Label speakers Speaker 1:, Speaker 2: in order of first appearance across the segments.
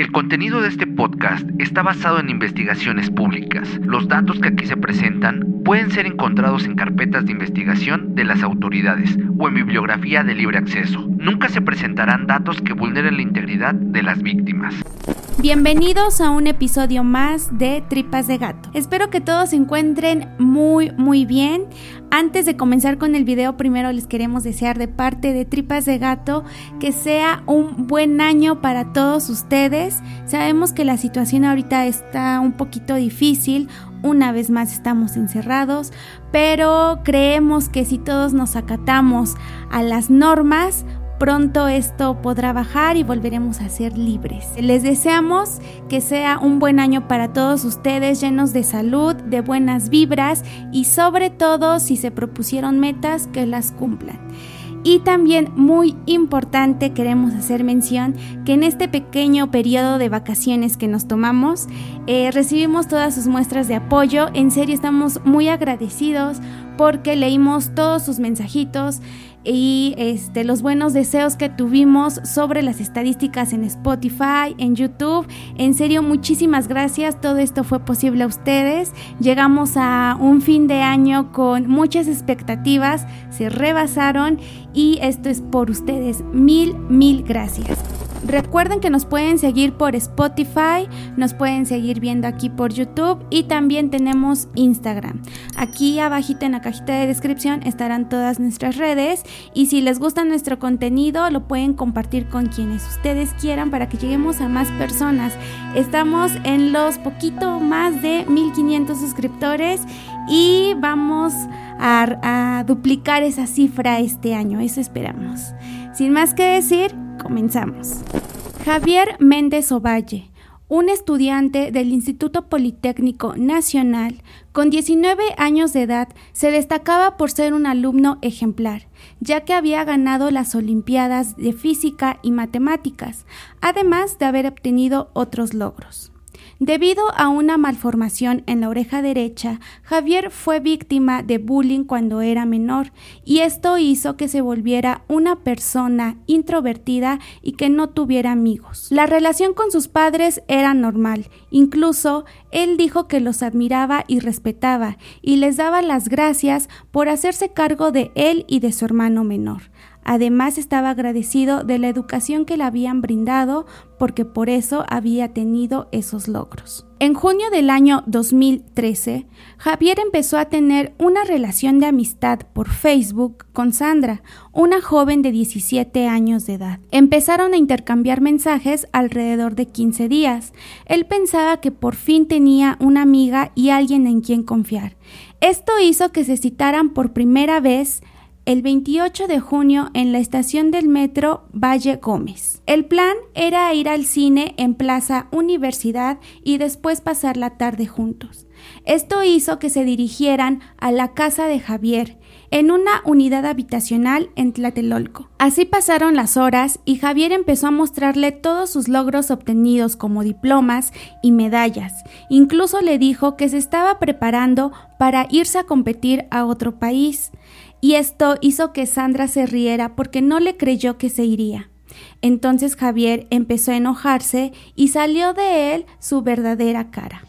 Speaker 1: El contenido de este podcast está basado en investigaciones públicas. Los datos que aquí se presentan pueden ser encontrados en carpetas de investigación de las autoridades o en bibliografía de libre acceso. Nunca se presentarán datos que vulneren la integridad de las víctimas.
Speaker 2: Bienvenidos a un episodio más de Tripas de Gato. Espero que todos se encuentren muy muy bien. Antes de comenzar con el video, primero les queremos desear de parte de Tripas de Gato que sea un buen año para todos ustedes. Sabemos que la situación ahorita está un poquito difícil, una vez más estamos encerrados, pero creemos que si todos nos acatamos a las normas, pronto esto podrá bajar y volveremos a ser libres. Les deseamos que sea un buen año para todos ustedes, llenos de salud, de buenas vibras y sobre todo si se propusieron metas, que las cumplan. Y también muy importante queremos hacer mención que en este pequeño periodo de vacaciones que nos tomamos eh, recibimos todas sus muestras de apoyo. En serio estamos muy agradecidos porque leímos todos sus mensajitos y este, los buenos deseos que tuvimos sobre las estadísticas en Spotify, en YouTube. En serio, muchísimas gracias. Todo esto fue posible a ustedes. Llegamos a un fin de año con muchas expectativas, se rebasaron y esto es por ustedes. Mil, mil gracias. Recuerden que nos pueden seguir por Spotify, nos pueden seguir viendo aquí por YouTube y también tenemos Instagram. Aquí abajito en la cajita de descripción estarán todas nuestras redes y si les gusta nuestro contenido lo pueden compartir con quienes ustedes quieran para que lleguemos a más personas. Estamos en los poquito más de 1500 suscriptores y vamos a, a duplicar esa cifra este año, eso esperamos. Sin más que decir, Comenzamos. Javier Méndez Ovalle, un estudiante del Instituto Politécnico Nacional, con 19 años de edad, se destacaba por ser un alumno ejemplar, ya que había ganado las Olimpiadas de Física y Matemáticas, además de haber obtenido otros logros. Debido a una malformación en la oreja derecha, Javier fue víctima de bullying cuando era menor y esto hizo que se volviera una persona introvertida y que no tuviera amigos. La relación con sus padres era normal, incluso él dijo que los admiraba y respetaba y les daba las gracias por hacerse cargo de él y de su hermano menor. Además estaba agradecido de la educación que le habían brindado porque por eso había tenido esos logros. En junio del año 2013, Javier empezó a tener una relación de amistad por Facebook con Sandra, una joven de 17 años de edad. Empezaron a intercambiar mensajes alrededor de 15 días. Él pensaba que por fin tenía una amiga y alguien en quien confiar. Esto hizo que se citaran por primera vez el 28 de junio en la estación del metro Valle Gómez. El plan era ir al cine en Plaza Universidad y después pasar la tarde juntos. Esto hizo que se dirigieran a la casa de Javier, en una unidad habitacional en Tlatelolco. Así pasaron las horas y Javier empezó a mostrarle todos sus logros obtenidos como diplomas y medallas. Incluso le dijo que se estaba preparando para irse a competir a otro país y esto hizo que Sandra se riera porque no le creyó que se iría. Entonces Javier empezó a enojarse y salió de él su verdadera cara.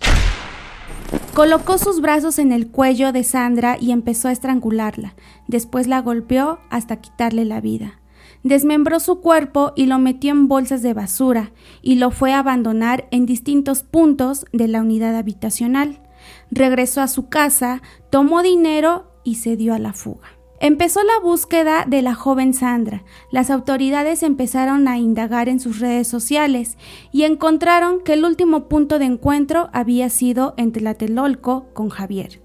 Speaker 2: Colocó sus brazos en el cuello de Sandra y empezó a estrangularla. Después la golpeó hasta quitarle la vida. Desmembró su cuerpo y lo metió en bolsas de basura y lo fue a abandonar en distintos puntos de la unidad habitacional. Regresó a su casa, tomó dinero y se dio a la fuga. Empezó la búsqueda de la joven Sandra. Las autoridades empezaron a indagar en sus redes sociales y encontraron que el último punto de encuentro había sido en Tlatelolco con Javier.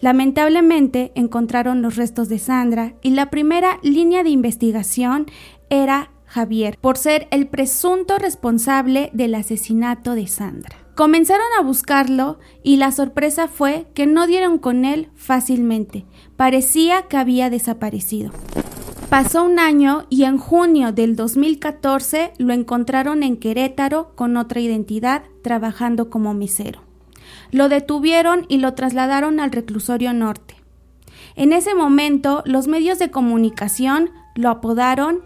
Speaker 2: Lamentablemente encontraron los restos de Sandra y la primera línea de investigación era Javier por ser el presunto responsable del asesinato de Sandra. Comenzaron a buscarlo y la sorpresa fue que no dieron con él fácilmente. Parecía que había desaparecido. Pasó un año y en junio del 2014 lo encontraron en Querétaro con otra identidad trabajando como mesero. Lo detuvieron y lo trasladaron al reclusorio norte. En ese momento los medios de comunicación lo apodaron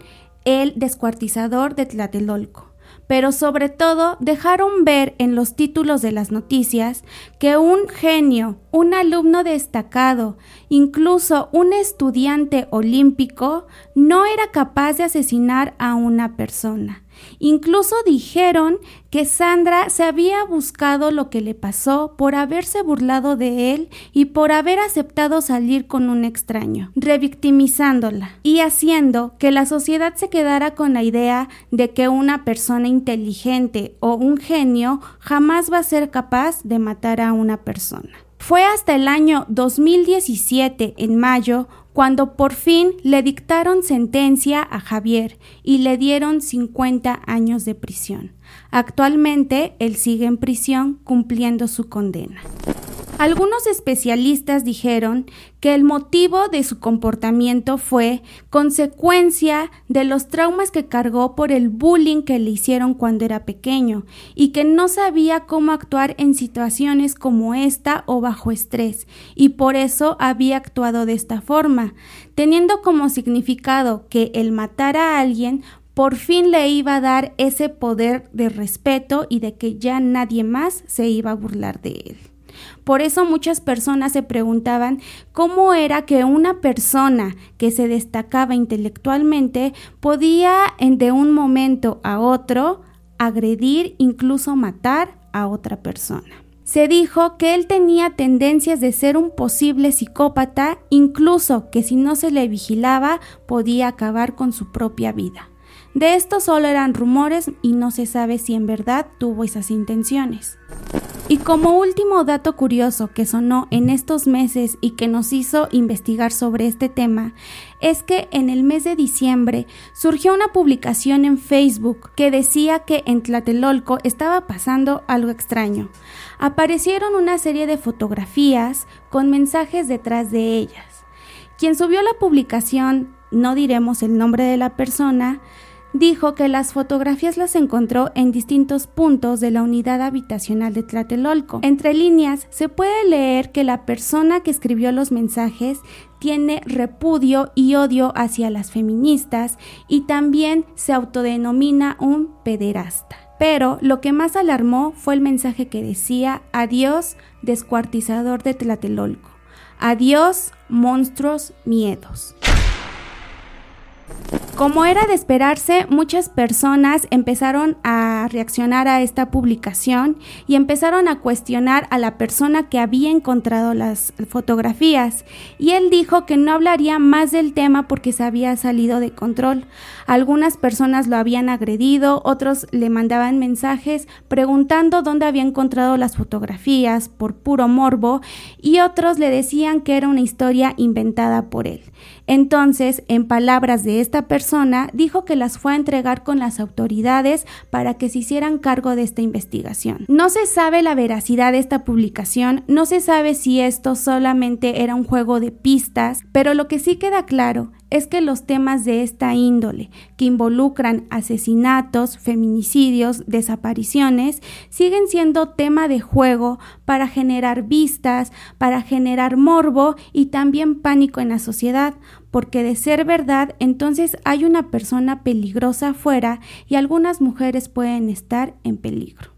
Speaker 2: el descuartizador de Tlatelolco pero sobre todo dejaron ver en los títulos de las noticias que un genio, un alumno destacado, incluso un estudiante olímpico, no era capaz de asesinar a una persona. Incluso dijeron que Sandra se había buscado lo que le pasó por haberse burlado de él y por haber aceptado salir con un extraño, revictimizándola y haciendo que la sociedad se quedara con la idea de que una persona inteligente o un genio jamás va a ser capaz de matar a una persona. Fue hasta el año 2017, en mayo, cuando por fin le dictaron sentencia a Javier y le dieron 50 años de prisión. Actualmente él sigue en prisión cumpliendo su condena. Algunos especialistas dijeron que el motivo de su comportamiento fue consecuencia de los traumas que cargó por el bullying que le hicieron cuando era pequeño y que no sabía cómo actuar en situaciones como esta o bajo estrés y por eso había actuado de esta forma, teniendo como significado que el matar a alguien por fin le iba a dar ese poder de respeto y de que ya nadie más se iba a burlar de él. Por eso muchas personas se preguntaban cómo era que una persona que se destacaba intelectualmente podía de un momento a otro agredir, incluso matar a otra persona. Se dijo que él tenía tendencias de ser un posible psicópata, incluso que si no se le vigilaba podía acabar con su propia vida. De esto solo eran rumores y no se sabe si en verdad tuvo esas intenciones. Y como último dato curioso que sonó en estos meses y que nos hizo investigar sobre este tema, es que en el mes de diciembre surgió una publicación en Facebook que decía que en Tlatelolco estaba pasando algo extraño. Aparecieron una serie de fotografías con mensajes detrás de ellas. Quien subió la publicación, no diremos el nombre de la persona, dijo que las fotografías las encontró en distintos puntos de la unidad habitacional de Tlatelolco. Entre líneas se puede leer que la persona que escribió los mensajes tiene repudio y odio hacia las feministas y también se autodenomina un pederasta. Pero lo que más alarmó fue el mensaje que decía adiós descuartizador de Tlatelolco. Adiós monstruos miedos. Como era de esperarse, muchas personas empezaron a reaccionar a esta publicación y empezaron a cuestionar a la persona que había encontrado las fotografías. Y él dijo que no hablaría más del tema porque se había salido de control. Algunas personas lo habían agredido, otros le mandaban mensajes preguntando dónde había encontrado las fotografías por puro morbo y otros le decían que era una historia inventada por él. Entonces, en palabras de esta persona, dijo que las fue a entregar con las autoridades para que se hicieran cargo de esta investigación. No se sabe la veracidad de esta publicación, no se sabe si esto solamente era un juego de pistas, pero lo que sí queda claro es que los temas de esta índole, que involucran asesinatos, feminicidios, desapariciones, siguen siendo tema de juego para generar vistas, para generar morbo y también pánico en la sociedad, porque de ser verdad, entonces hay una persona peligrosa afuera y algunas mujeres pueden estar en peligro.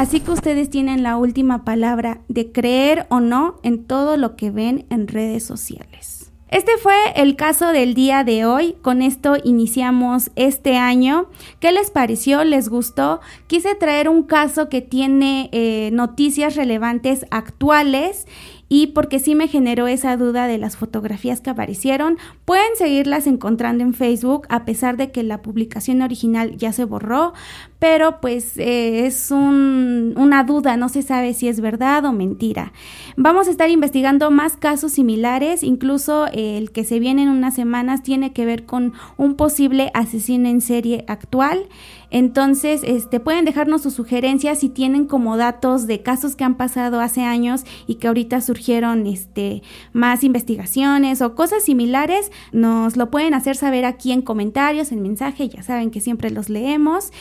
Speaker 2: Así que ustedes tienen la última palabra de creer o no en todo lo que ven en redes sociales. Este fue el caso del día de hoy. Con esto iniciamos este año. ¿Qué les pareció? ¿Les gustó? Quise traer un caso que tiene eh, noticias relevantes actuales y porque sí me generó esa duda de las fotografías que aparecieron. Pueden seguirlas encontrando en Facebook a pesar de que la publicación original ya se borró, pero pues eh, es una duda, no se sabe si es verdad o mentira. Vamos a estar investigando más casos similares, incluso eh, el que se viene en unas semanas tiene que ver con un posible asesino en serie actual. Entonces, este, pueden dejarnos sus sugerencias si tienen como datos de casos que han pasado hace años y que ahorita surgieron este, más investigaciones o cosas similares, nos lo pueden hacer saber aquí en comentarios, en mensaje, ya saben que siempre los leemos.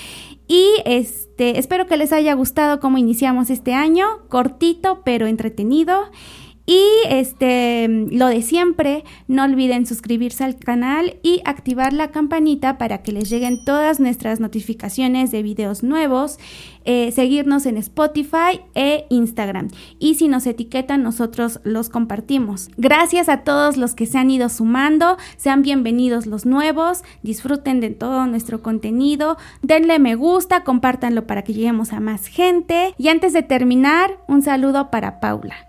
Speaker 2: Y este, espero que les haya gustado cómo iniciamos este año, cortito pero entretenido. Y este, lo de siempre, no olviden suscribirse al canal y activar la campanita para que les lleguen todas nuestras notificaciones de videos nuevos. Eh, seguirnos en Spotify e Instagram. Y si nos etiquetan, nosotros los compartimos. Gracias a todos los que se han ido sumando. Sean bienvenidos los nuevos. Disfruten de todo nuestro contenido. Denle me gusta, compártanlo para que lleguemos a más gente. Y antes de terminar, un saludo para Paula